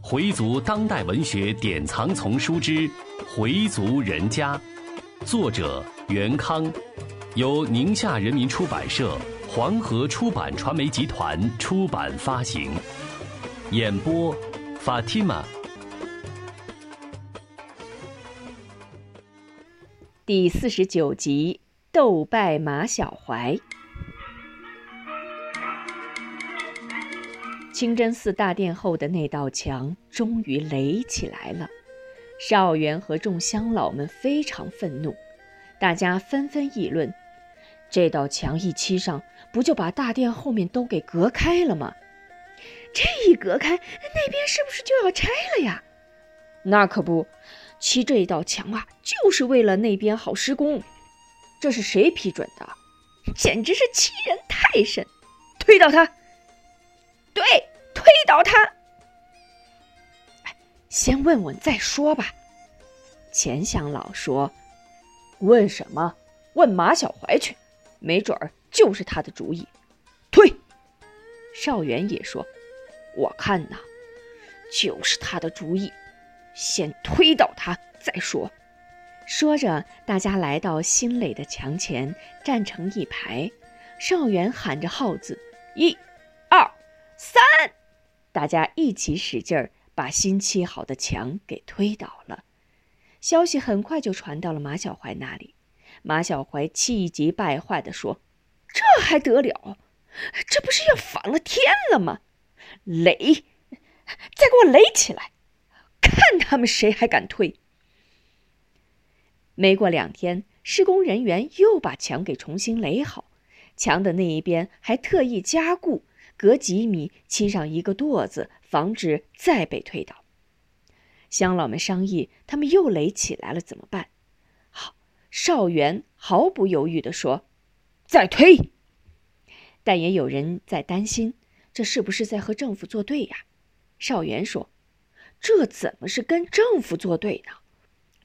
回族当代文学典藏丛书之《回族人家》，作者袁康，由宁夏人民出版社、黄河出版传媒集团出版发行。演播：Fatima。第四十九集：斗败马小怀。清真寺大殿后的那道墙终于垒起来了，少元和众乡老们非常愤怒，大家纷纷议论：这道墙一砌上，不就把大殿后面都给隔开了吗？这一隔开，那边是不是就要拆了呀？那可不，砌这一道墙啊，就是为了那边好施工。这是谁批准的？简直是欺人太甚！推倒他！对，推倒他！先问问再说吧。钱乡老说：“问什么？问马小怀去，没准儿就是他的主意。”推。少元也说：“我看呐，就是他的主意。先推倒他再说。”说着，大家来到新垒的墙前，站成一排。少元喊着号子：“一、”，大家一起使劲儿，把新砌好的墙给推倒了。消息很快就传到了马小怀那里。马小怀气急败坏地说：“这还得了？这不是要反了天了吗？垒，再给我垒起来，看他们谁还敢推！”没过两天，施工人员又把墙给重新垒好，墙的那一边还特意加固。隔几米砌上一个垛子，防止再被推倒。乡老们商议，他们又垒起来了，怎么办？好，少元毫不犹豫地说：“再推。”但也有人在担心，这是不是在和政府作对呀？少元说：“这怎么是跟政府作对呢？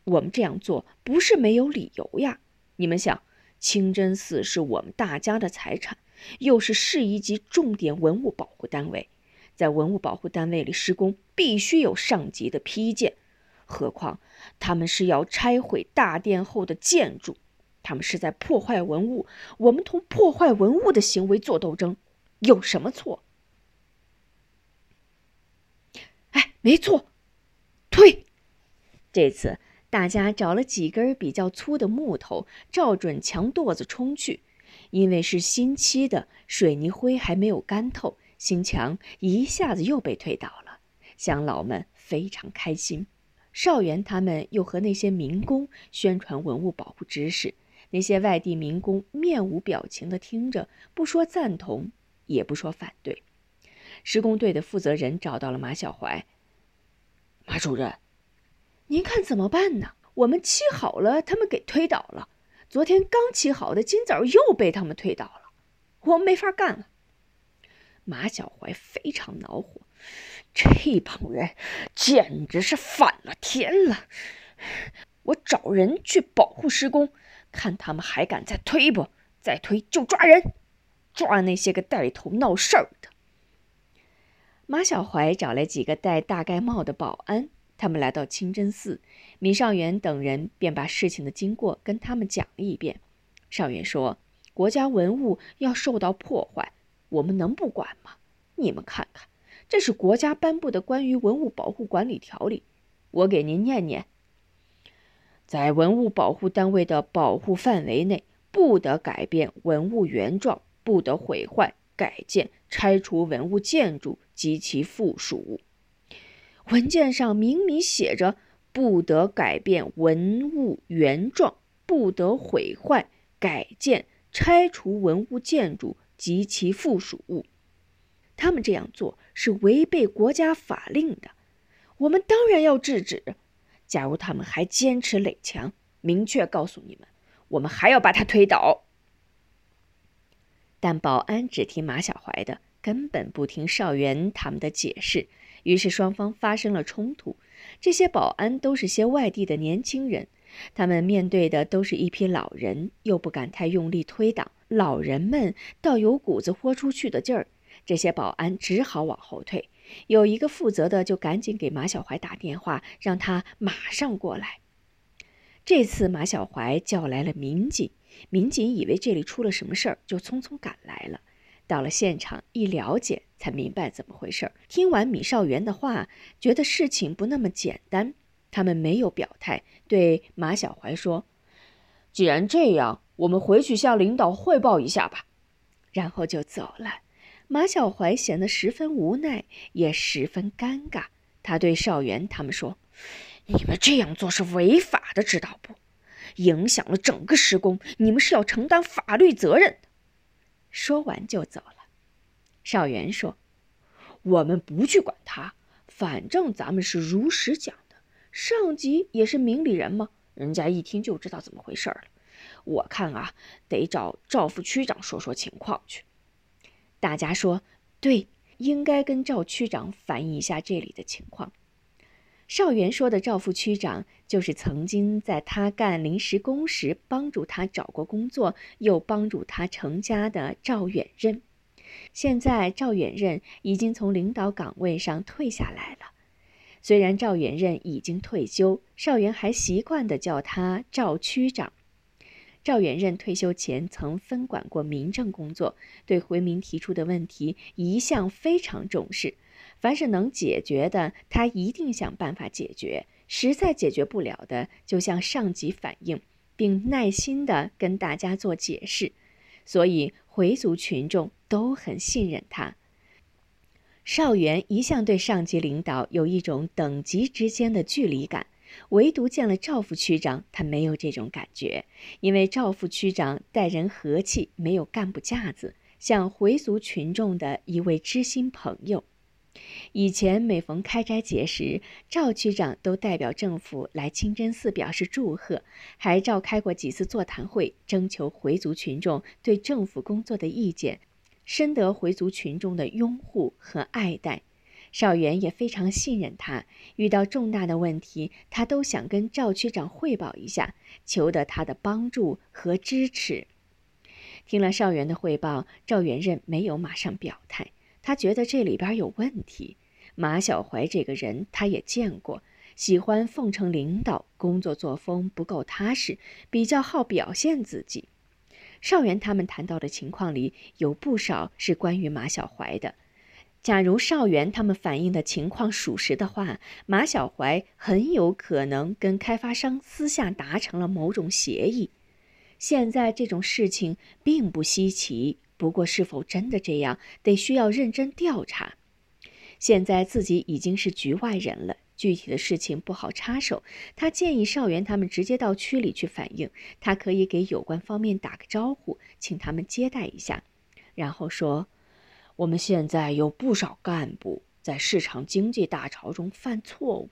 我们这样做不是没有理由呀。你们想，清真寺是我们大家的财产。”又是市一级重点文物保护单位，在文物保护单位里施工必须有上级的批件，何况他们是要拆毁大殿后的建筑，他们是在破坏文物，我们同破坏文物的行为做斗争，有什么错？哎，没错，退！这次大家找了几根比较粗的木头，照准墙垛子冲去。因为是新砌的，水泥灰还没有干透，新墙一下子又被推倒了。乡老们非常开心，少元他们又和那些民工宣传文物保护知识。那些外地民工面无表情地听着，不说赞同，也不说反对。施工队的负责人找到了马小怀，马主任，您看怎么办呢？我们砌好了，他们给推倒了。昨天刚砌好的，今早又被他们推倒了，我没法干了。马小怀非常恼火，这帮人简直是反了天了！我找人去保护施工，看他们还敢再推不？再推就抓人，抓那些个带头闹事儿的。马小怀找来几个戴大盖帽的保安。他们来到清真寺，米少元等人便把事情的经过跟他们讲了一遍。少元说：“国家文物要受到破坏，我们能不管吗？你们看看，这是国家颁布的关于文物保护管理条例，我给您念念：在文物保护单位的保护范围内，不得改变文物原状，不得毁坏、改建、拆除文物建筑及其附属物。”文件上明明写着，不得改变文物原状，不得毁坏、改建、拆除文物建筑及其附属物。他们这样做是违背国家法令的，我们当然要制止。假如他们还坚持垒墙，明确告诉你们，我们还要把它推倒。但保安只听马小怀的，根本不听少元他们的解释。于是双方发生了冲突。这些保安都是些外地的年轻人，他们面对的都是一批老人，又不敢太用力推挡。老人们倒有股子豁出去的劲儿，这些保安只好往后退，有一个负责的就赶紧给马小怀打电话，让他马上过来。这次马小怀叫来了民警，民警以为这里出了什么事儿，就匆匆赶来了。到了现场一了解，才明白怎么回事。听完米少元的话，觉得事情不那么简单，他们没有表态，对马小怀说：“既然这样，我们回去向领导汇报一下吧。”然后就走了。马小怀显得十分无奈，也十分尴尬。他对少元他们说：“你们这样做是违法的，知道不？影响了整个施工，你们是要承担法律责任的。”说完就走了。少元说：“我们不去管他，反正咱们是如实讲的。上级也是明理人嘛，人家一听就知道怎么回事了。我看啊，得找赵副区长说说情况去。”大家说对，应该跟赵区长反映一下这里的情况。邵元说的赵副区长，就是曾经在他干临时工时帮助他找过工作，又帮助他成家的赵远任。现在赵远任已经从领导岗位上退下来了。虽然赵远任已经退休，邵元还习惯地叫他赵区长。赵元任退休前曾分管过民政工作，对回民提出的问题一向非常重视。凡是能解决的，他一定想办法解决；实在解决不了的，就向上级反映，并耐心地跟大家做解释。所以回族群众都很信任他。邵元一向对上级领导有一种等级之间的距离感。唯独见了赵副区长，他没有这种感觉，因为赵副区长待人和气，没有干部架子，像回族群众的一位知心朋友。以前每逢开斋节时，赵区长都代表政府来清真寺表示祝贺，还召开过几次座谈会，征求回族群众对政府工作的意见，深得回族群众的拥护和爱戴。邵元也非常信任他，遇到重大的问题，他都想跟赵区长汇报一下，求得他的帮助和支持。听了邵元的汇报，赵元任没有马上表态，他觉得这里边有问题。马小怀这个人他也见过，喜欢奉承领导，工作作风不够踏实，比较好表现自己。邵元他们谈到的情况里有不少是关于马小怀的。假如邵元他们反映的情况属实的话，马小怀很有可能跟开发商私下达成了某种协议。现在这种事情并不稀奇，不过是否真的这样，得需要认真调查。现在自己已经是局外人了，具体的事情不好插手。他建议邵元他们直接到区里去反映，他可以给有关方面打个招呼，请他们接待一下，然后说。我们现在有不少干部在市场经济大潮中犯错误，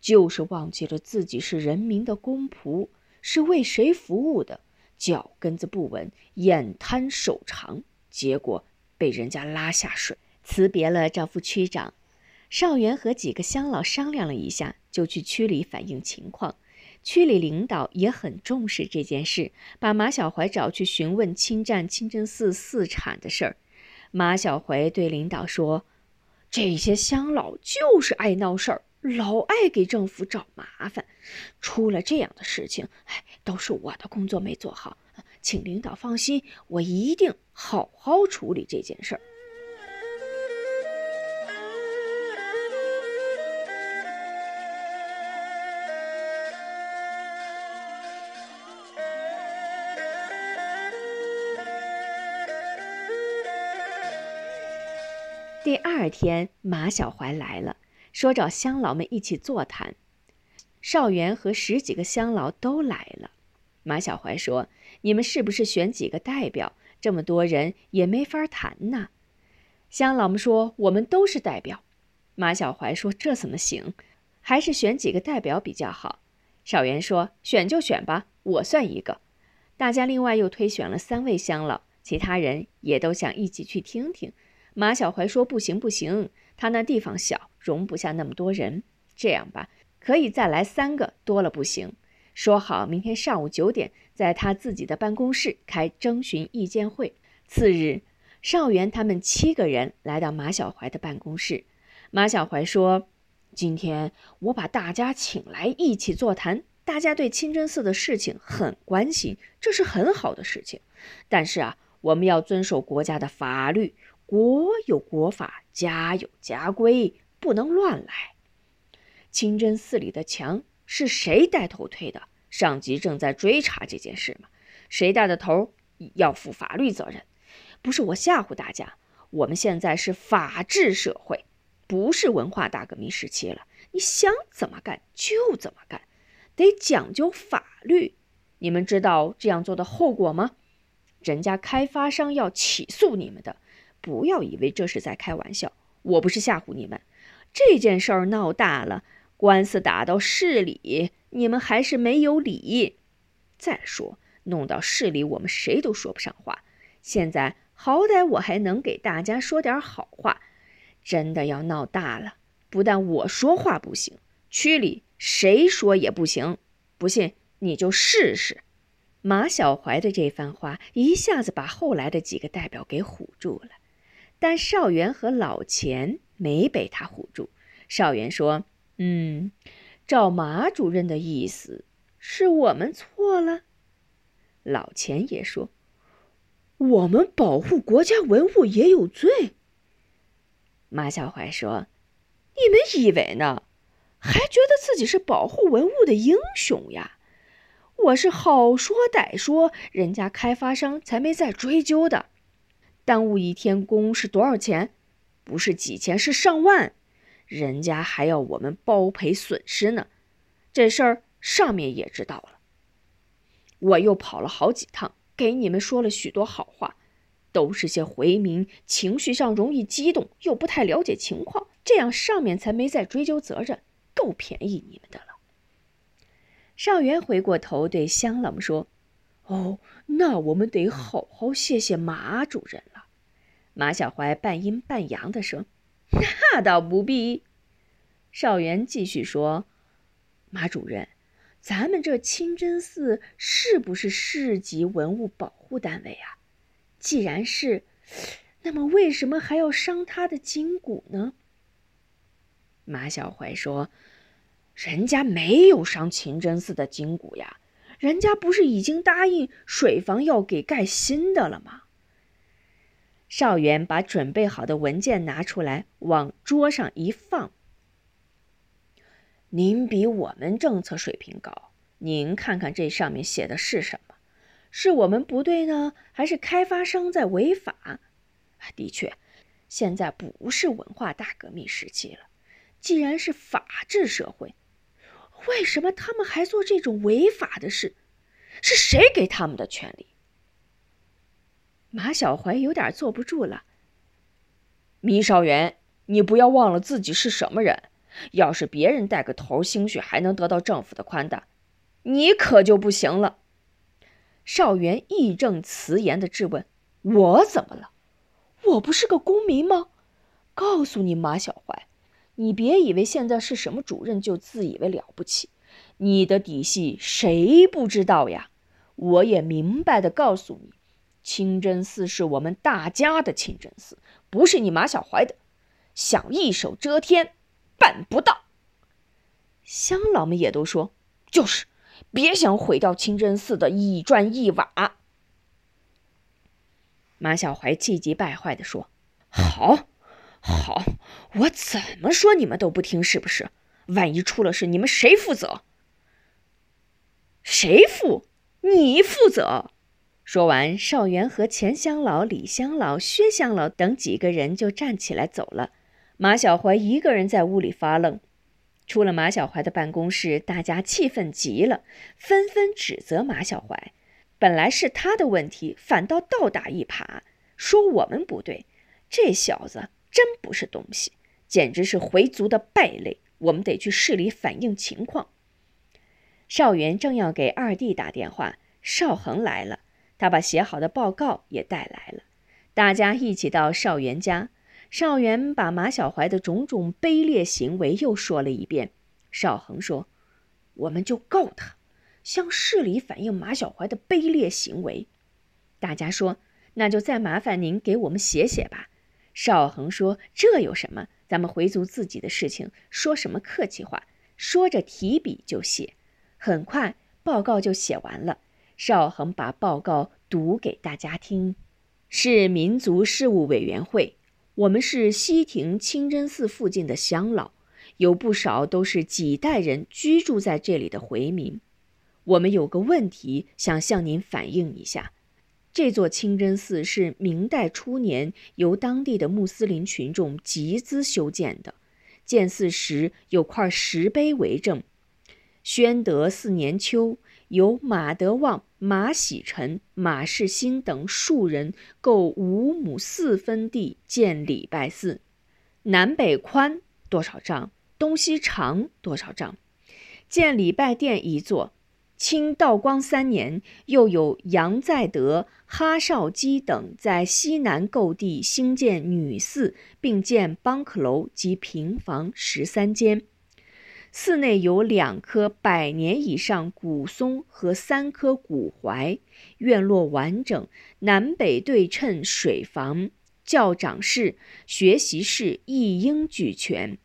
就是忘记了自己是人民的公仆，是为谁服务的，脚跟子不稳，眼贪手长，结果被人家拉下水。辞别了赵副区长，邵元和几个乡老商量了一下，就去区里反映情况。区里领导也很重视这件事，把马小怀找去询问侵占清真寺寺产的事儿。马小怀对领导说：“这些乡老就是爱闹事儿，老爱给政府找麻烦。出了这样的事情，哎，都是我的工作没做好，请领导放心，我一定好好处理这件事儿。”第二天，马小怀来了，说找乡老们一起座谈。邵元和十几个乡老都来了。马小怀说：“你们是不是选几个代表？这么多人也没法谈呐。”乡老们说：“我们都是代表。”马小怀说：“这怎么行？还是选几个代表比较好。”邵元说：“选就选吧，我算一个。”大家另外又推选了三位乡老，其他人也都想一起去听听。马小怀说：“不行，不行，他那地方小，容不下那么多人。这样吧，可以再来三个，多了不行。说好，明天上午九点，在他自己的办公室开征询意见会。次日，邵元他们七个人来到马小怀的办公室。马小怀说：“今天我把大家请来一起座谈，大家对清真寺的事情很关心，这是很好的事情。但是啊，我们要遵守国家的法律，国有国法，家有家规，不能乱来。清真寺里的墙是谁带头推的？上级正在追查这件事嘛，谁带的头要负法律责任。不是我吓唬大家，我们现在是法治社会。”不是文化大革命时期了，你想怎么干就怎么干，得讲究法律。你们知道这样做的后果吗？人家开发商要起诉你们的，不要以为这是在开玩笑。我不是吓唬你们，这件事儿闹大了，官司打到市里，你们还是没有理。再说弄到市里，我们谁都说不上话。现在好歹我还能给大家说点好话。真的要闹大了，不但我说话不行，区里谁说也不行。不信你就试试。马小怀的这番话一下子把后来的几个代表给唬住了，但邵元和老钱没被他唬住。邵元说：“嗯，照马主任的意思，是我们错了。”老钱也说：“我们保护国家文物也有罪。”马小怀说：“你们以为呢？还觉得自己是保护文物的英雄呀？我是好说歹说，人家开发商才没再追究的。耽误一天工是多少钱？不是几千，是上万。人家还要我们包赔损失呢。这事儿上面也知道了。我又跑了好几趟，给你们说了许多好话。”都是些回民，情绪上容易激动，又不太了解情况，这样上面才没再追究责任，够便宜你们的了。邵元回过头对香老们说：“哦，那我们得好好谢谢马主任了。”马小怀半阴半阳的说：“那倒不必。”邵元继续说：“马主任，咱们这清真寺是不是市级文物保护单位啊？”既然是，那么为什么还要伤他的筋骨呢？马小怀说：“人家没有伤清真寺的筋骨呀，人家不是已经答应水房要给盖新的了吗？”邵元把准备好的文件拿出来，往桌上一放：“您比我们政策水平高，您看看这上面写的是什么？”是我们不对呢，还是开发商在违法？的确，现在不是文化大革命时期了。既然是法治社会，为什么他们还做这种违法的事？是谁给他们的权利？马小怀有点坐不住了。米少元，你不要忘了自己是什么人。要是别人带个头，兴许还能得到政府的宽大，你可就不行了。邵元义正辞严的质问：“我怎么了？我不是个公民吗？告诉你，马小怀，你别以为现在是什么主任就自以为了不起，你的底细谁不知道呀？我也明白的告诉你，清真寺是我们大家的清真寺，不是你马小怀的。想一手遮天，办不到。乡老们也都说，就是。”别想毁掉清真寺的一砖一瓦！马小怀气急败坏地说：“好，好，我怎么说你们都不听，是不是？万一出了事，你们谁负责？谁负？你负责！”说完，邵元和钱乡老、李乡老、薛乡老等几个人就站起来走了。马小怀一个人在屋里发愣。出了马小怀的办公室，大家气愤极了，纷纷指责马小怀。本来是他的问题，反倒倒打一耙，说我们不对。这小子真不是东西，简直是回族的败类。我们得去市里反映情况。邵元正要给二弟打电话，邵恒来了，他把写好的报告也带来了。大家一起到邵元家。邵元把马小怀的种种卑劣行为又说了一遍。邵恒说：“我们就告他，向市里反映马小怀的卑劣行为。”大家说：“那就再麻烦您给我们写写吧。”邵恒说：“这有什么？咱们回族自己的事情，说什么客气话？说着提笔就写。很快报告就写完了。邵恒把报告读给大家听：“是民族事务委员会，我们是西亭清真寺附近的乡老，有不少都是几代人居住在这里的回民。我们有个问题想向您反映一下。”这座清真寺是明代初年由当地的穆斯林群众集资修建的。建寺时有块石碑为证：宣德四年秋，由马德旺、马喜臣、马世新等数人购五亩四分地建礼拜寺，南北宽多少丈，东西长多少丈，建礼拜殿一座。清道光三年，又有杨再德、哈绍基等在西南购地兴建女寺，并建邦克楼及平房十三间。寺内有两棵百年以上古松和三棵古槐，院落完整，南北对称，水房、教长室、学习室一应俱全。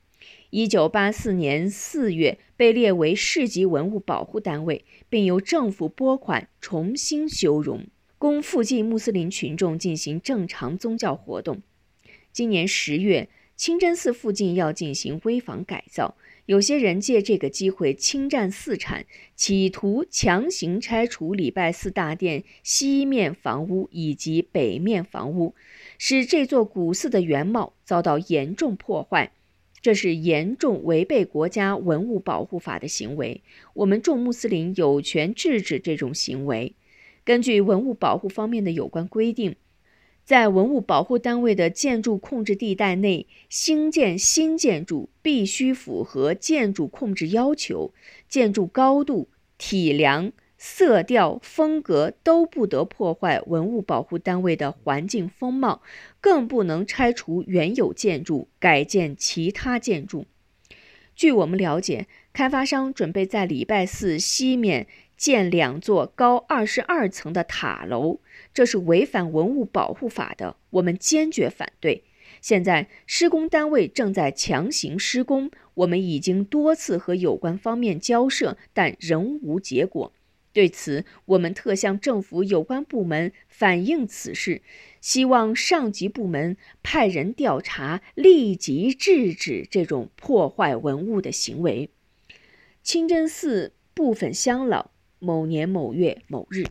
一九八四年四月被列为市级文物保护单位，并由政府拨款重新修容，供附近穆斯林群众进行正常宗教活动。今年十月，清真寺附近要进行危房改造，有些人借这个机会侵占寺产，企图强行拆除礼拜寺大殿西面房屋以及北面房屋，使这座古寺的原貌遭到严重破坏。这是严重违背国家文物保护法的行为，我们众穆斯林有权制止这种行为。根据文物保护方面的有关规定，在文物保护单位的建筑控制地带内兴建新建筑，必须符合建筑控制要求，建筑高度、体量。色调、风格都不得破坏文物保护单位的环境风貌，更不能拆除原有建筑，改建其他建筑。据我们了解，开发商准备在礼拜寺西面建两座高二十二层的塔楼，这是违反文物保护法的，我们坚决反对。现在施工单位正在强行施工，我们已经多次和有关方面交涉，但仍无结果。对此，我们特向政府有关部门反映此事，希望上级部门派人调查，立即制止这种破坏文物的行为。清真寺部分乡老，某年某月某日，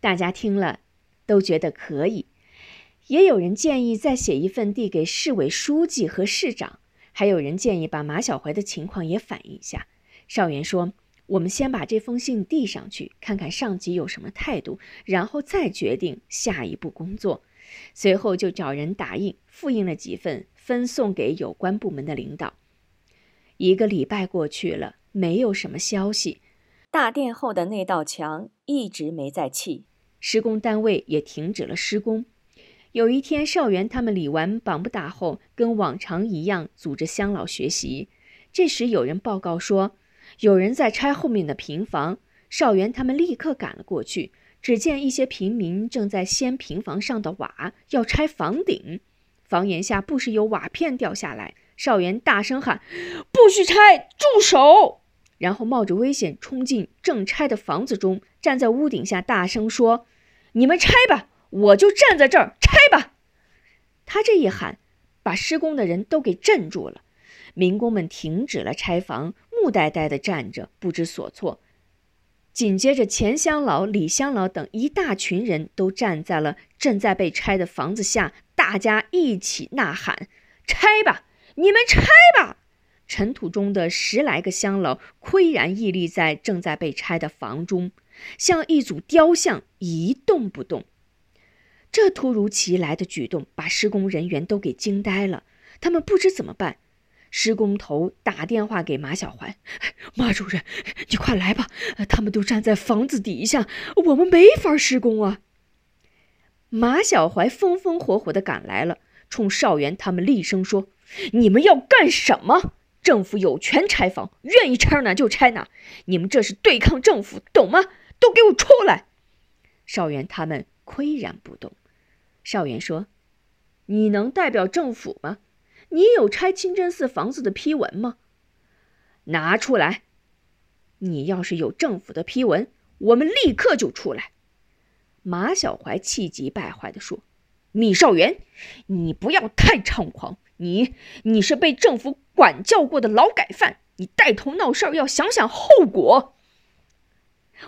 大家听了都觉得可以，也有人建议再写一份递给市委书记和市长，还有人建议把马小怀的情况也反映一下。少元说。我们先把这封信递上去，看看上级有什么态度，然后再决定下一步工作。随后就找人打印、复印了几份，分送给有关部门的领导。一个礼拜过去了，没有什么消息。大殿后的那道墙一直没再砌，施工单位也停止了施工。有一天，少元他们理完绑不打后，跟往常一样组织乡老学习。这时有人报告说。有人在拆后面的平房，少元他们立刻赶了过去。只见一些平民正在掀平房上的瓦，要拆房顶。房檐下不时有瓦片掉下来。少元大声喊：“不许拆，住手！”然后冒着危险冲进正拆的房子中，站在屋顶下大声说：“你们拆吧，我就站在这儿拆吧。”他这一喊，把施工的人都给镇住了。民工们停止了拆房。木呆呆地站着，不知所措。紧接着，钱乡老、李乡老等一大群人都站在了正在被拆的房子下，大家一起呐喊：“拆吧，你们拆吧！”尘土中的十来个乡老岿然屹立在正在被拆的房中，像一组雕像，一动不动。这突如其来的举动把施工人员都给惊呆了，他们不知怎么办。施工头打电话给马小怀：“马主任，你快来吧！他们都站在房子底下，我们没法施工啊！”马小怀风风火火地赶来了，冲少元他们厉声说：“你们要干什么？政府有权拆房，愿意拆哪就拆哪。你们这是对抗政府，懂吗？都给我出来！”少元他们岿然不动。少元说：“你能代表政府吗？”你有拆清真寺房子的批文吗？拿出来！你要是有政府的批文，我们立刻就出来。”马小怀气急败坏地说：“米少元，你不要太猖狂！你你是被政府管教过的劳改犯，你带头闹事儿要想想后果。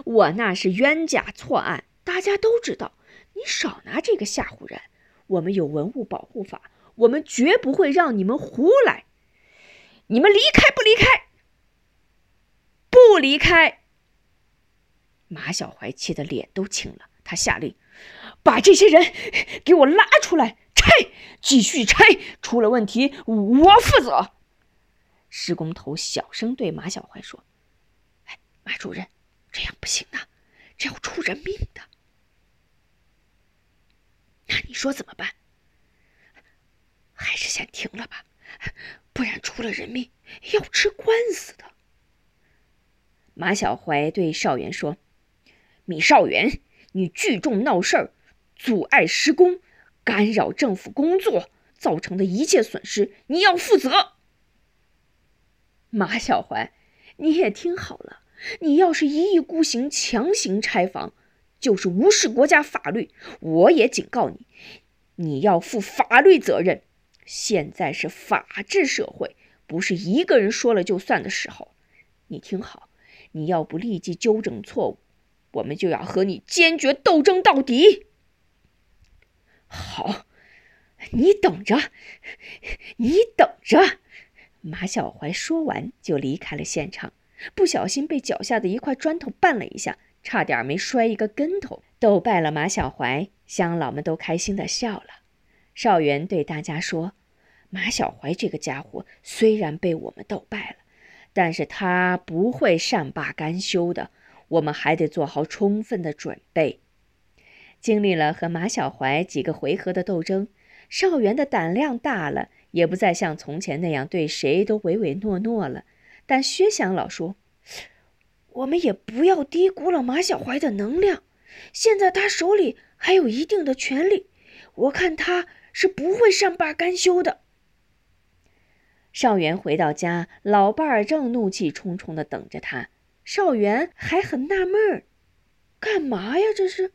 我那是冤假错案，大家都知道。你少拿这个吓唬人！我们有文物保护法，我们绝不会让你们胡来。你们离开不离开？不离开！”马小怀气得脸都青了。他下令，把这些人给我拉出来拆，继续拆，出了问题我负责。施工头小声对马小怀说：“哎，马主任，这样不行的，这要出人命的。那你说怎么办？还是先停了吧，不然出了人命要吃官司的。”马小怀对少元说：“米少元。”你聚众闹事儿，阻碍施工，干扰政府工作，造成的一切损失，你要负责。马小怀，你也听好了，你要是一意孤行，强行拆房，就是无视国家法律。我也警告你，你要负法律责任。现在是法治社会，不是一个人说了就算的时候。你听好，你要不立即纠正错误。我们就要和你坚决斗争到底。好，你等着，你等着。马小怀说完就离开了现场，不小心被脚下的一块砖头绊了一下，差点没摔一个跟头。斗败了马小怀，乡老们都开心的笑了。少元对大家说：“马小怀这个家伙虽然被我们斗败了，但是他不会善罢甘休的。”我们还得做好充分的准备。经历了和马小怀几个回合的斗争，少元的胆量大了，也不再像从前那样对谁都唯唯诺诺了。但薛祥老说：“我们也不要低估了马小怀的能量。现在他手里还有一定的权力，我看他是不会善罢甘休的。”少元回到家，老伴儿正怒气冲冲的等着他。少元还很纳闷儿，干嘛呀？这是。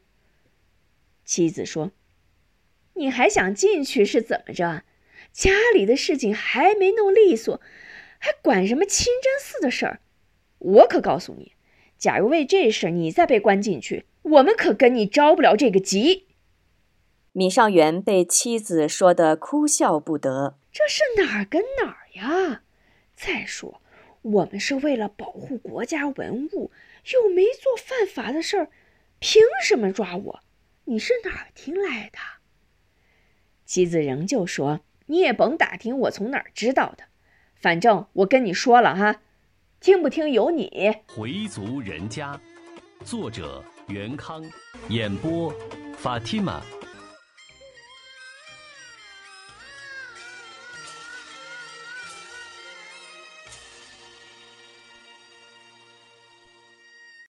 妻子说：“你还想进去是怎么着？家里的事情还没弄利索，还管什么清真寺的事儿？我可告诉你，假如为这事你再被关进去，我们可跟你着不了这个急。”闵尚元被妻子说得哭笑不得，这是哪儿跟哪儿呀？再说。我们是为了保护国家文物，又没做犯法的事儿，凭什么抓我？你是哪儿听来的？妻子仍旧说：“你也甭打听我从哪儿知道的，反正我跟你说了哈，听不听由你。”回族人家，作者袁康，演播法蒂玛。